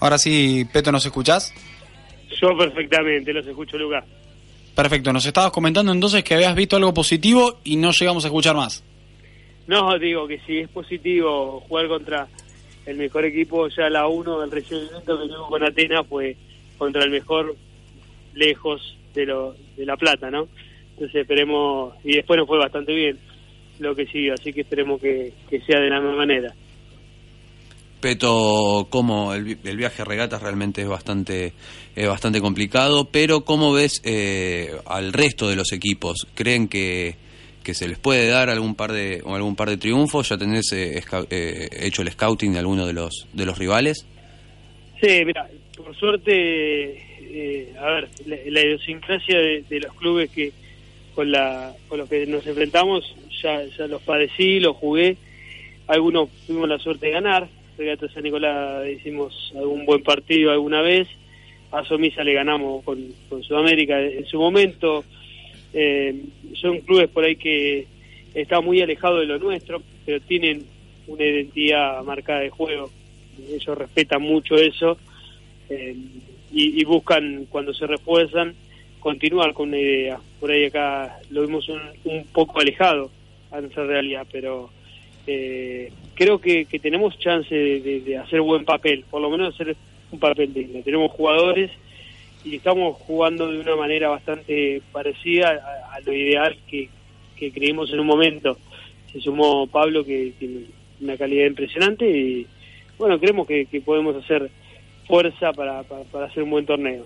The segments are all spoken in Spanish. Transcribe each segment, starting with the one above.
Ahora sí, Peto, ¿nos escuchás? Yo perfectamente, los escucho, Lucas. Perfecto, nos estabas comentando entonces que habías visto algo positivo y no llegamos a escuchar más. No, digo que si es positivo jugar contra el mejor equipo, ya la 1 del recibimiento que tuvimos con Atenas fue contra el mejor lejos de, lo, de La Plata, ¿no? Entonces esperemos, y después nos fue bastante bien lo que siguió, así que esperemos que, que sea de la misma manera. Peto, como el, viaje a regatas realmente es bastante, es bastante complicado, pero ¿cómo ves eh, al resto de los equipos? ¿Creen que, que se les puede dar algún par de, algún par de triunfos? ¿Ya tenés eh, eh, hecho el scouting de alguno de los, de los rivales? Sí, mira, por suerte, eh, a ver, la, la idiosincrasia de, de, los clubes que con, la, con los que nos enfrentamos, ya, ya los padecí, los jugué, algunos tuvimos la suerte de ganar, Regata San Nicolás hicimos algún buen partido alguna vez, a Somisa le ganamos con, con Sudamérica en su momento, eh, son clubes por ahí que están muy alejados de lo nuestro, pero tienen una identidad marcada de juego, ellos respetan mucho eso eh, y, y, buscan cuando se refuerzan continuar con una idea, por ahí acá lo vimos un, un poco alejado a nuestra realidad, pero eh, creo que, que, tenemos chance de, hacer buen papel, por lo menos hacer un papel digno. Tenemos jugadores y estamos jugando de una manera bastante parecida a, lo ideal que, que, creímos en un momento. Se sumó Pablo, que tiene una calidad impresionante, y bueno, creemos que, que podemos hacer fuerza para, para, hacer un buen torneo.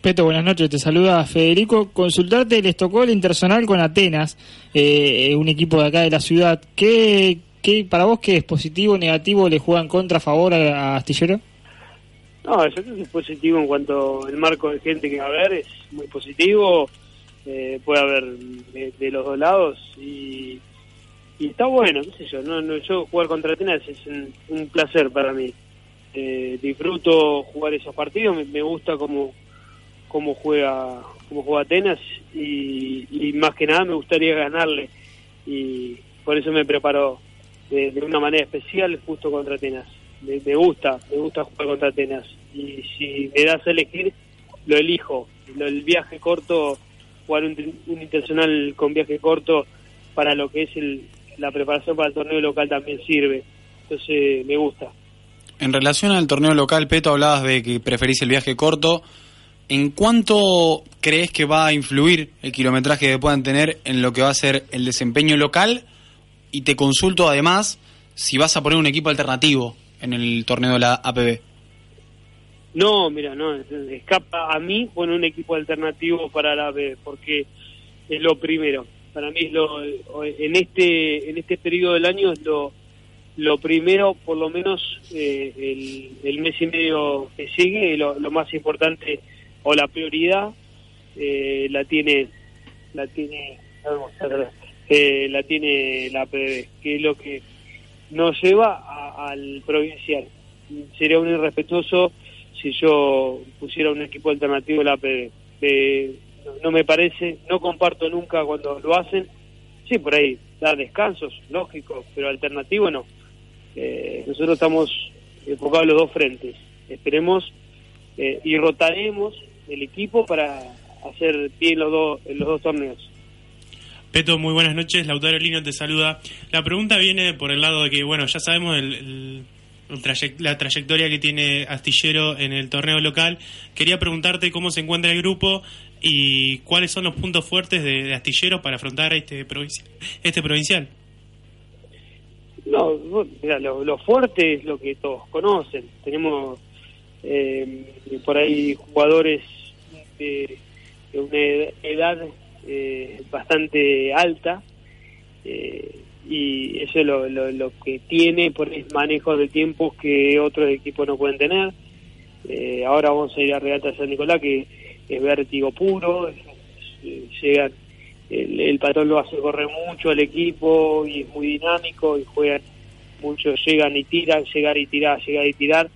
Peto, buenas noches. Te saluda Federico. Consultarte, les tocó el con Atenas, eh, un equipo de acá de la ciudad. ¿Qué, ¿Qué, para vos qué es positivo o negativo? ¿Le juegan contra a favor a, Astillero? No, yo creo que es positivo en cuanto al marco de gente que va a haber, es muy positivo, eh, puede haber de, los dos lados y, y está bueno, qué sé yo, no, no, yo jugar contra Atenas es un, placer para mí. Eh, disfruto jugar esos partidos, me, gusta cómo, cómo juega cómo juega Atenas y más que nada me gustaría ganarle y por eso me preparo de, una manera especial justo contra Atenas. Me, gusta, me gusta jugar contra Atenas. Y si me das a elegir, lo elijo. El viaje corto, jugar un, un, internacional con viaje corto para lo que es el, la preparación para el torneo local también sirve. Entonces me gusta. En relación al torneo local, Peto, hablabas de que preferís el viaje corto. ¿En cuánto crees que va a influir el kilometraje que puedan tener en lo que va a ser el desempeño local? Y te consulto además si vas a poner un equipo alternativo en el torneo de la APB. No, mira, no, escapa a mí poner un equipo alternativo para la APB, porque es lo primero. Para mí es lo, en este en este periodo del año es lo, lo primero, por lo menos eh, el, el, mes y medio que sigue, lo, lo más importante o la prioridad eh, la tiene la tiene eh, la tiene la PDB, que es lo que nos lleva a, al provincial. Sería un irrespetuoso si yo pusiera un equipo alternativo a la PDB. Eh, no, no, me parece, no comparto nunca cuando lo hacen. Sí, por ahí, dar descansos, lógico, pero alternativo no. Eh, nosotros estamos enfocados en los dos frentes. Esperemos eh, y rotaremos el equipo para hacer bien los dos, en los dos torneos. Peto, muy buenas noches. Lautaro Lino te saluda. La pregunta viene por el lado de que, bueno, ya sabemos el, el, la trayectoria que tiene Astillero en el torneo local. Quería preguntarte cómo se encuentra el grupo y cuáles son los puntos fuertes de, Astillero para afrontar este, provincial, este provincial. No, mira, lo, lo, fuerte es lo que todos conocen. Tenemos eh, por ahí jugadores de, de una edad eh, bastante alta eh, y eso es lo, lo, lo, que tiene por el manejo de tiempos que otros equipos no pueden tener. Eh, ahora vamos a ir a Regata San Nicolás que es vértigo puro, llegan, el, el, patrón lo hace correr mucho al equipo y es muy dinámico y juegan mucho, llegan y tiran, llegar y tirar, llegar y tirar.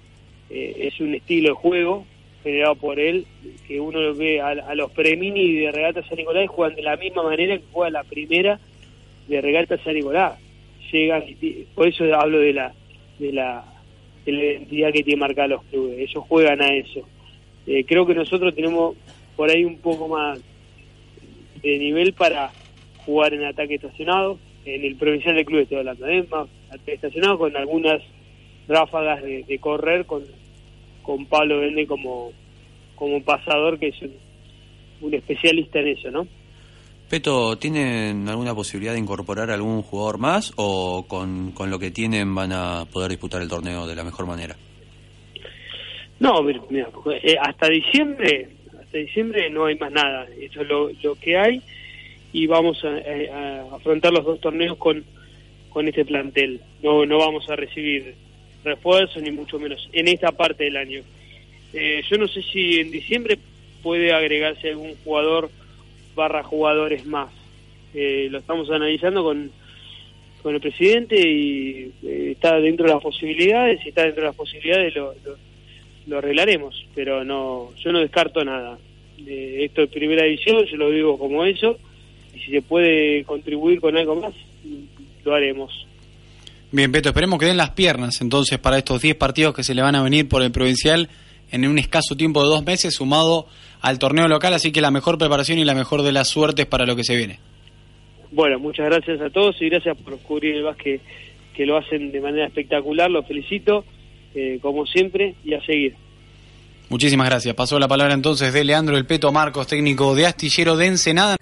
Eh, es un estilo de juego generado por él, que uno lo ve a, a los premini de Regata San Nicolás juegan de la misma manera que juega la primera de Regata San Nicolás. Llegan, por eso hablo de la de la en la identidad que tiene marcada los clubes. Ellos juegan a eso. Eh, creo que nosotros tenemos por ahí un poco más de nivel para jugar en ataque estacionado. En el provincial del club estoy hablando de más ataque estacionado con algunas ráfagas de, correr con, con Pablo Vende como, como pasador, que es un especialista en eso, ¿no? Peto, ¿tienen alguna posibilidad de incorporar algún jugador más o con, con lo que tienen van a poder disputar el torneo de la mejor manera? No, mira, eh, hasta diciembre, hasta diciembre no hay más nada. Eso es lo, lo que hay y vamos a, afrontar los dos torneos con, con este plantel. No, no vamos a recibir refuerzos ni mucho menos en esta parte del año. Eh, yo no sé si en diciembre puede agregarse algún jugador barra jugadores más. Eh, lo estamos analizando con, con el presidente y eh, está dentro de las posibilidades, si está dentro de las posibilidades lo, lo, arreglaremos, pero no yo no descarto nada. Eh, esto es primera edición, yo lo digo como eso, y si se puede contribuir con algo más, lo haremos. Bien, Peto, esperemos que den las piernas entonces para estos 10 partidos que se le van a venir por el provincial en un escaso tiempo de dos meses, sumado al torneo local, así que la mejor preparación y la mejor de las suertes para lo que se viene. Bueno, muchas gracias a todos y gracias por cubrir el básquet que lo hacen de manera espectacular, los felicito, eh, como siempre, y a seguir. Muchísimas gracias. Pasó la palabra entonces de Leandro El Peto Marcos, técnico de Astillero de Ensenada.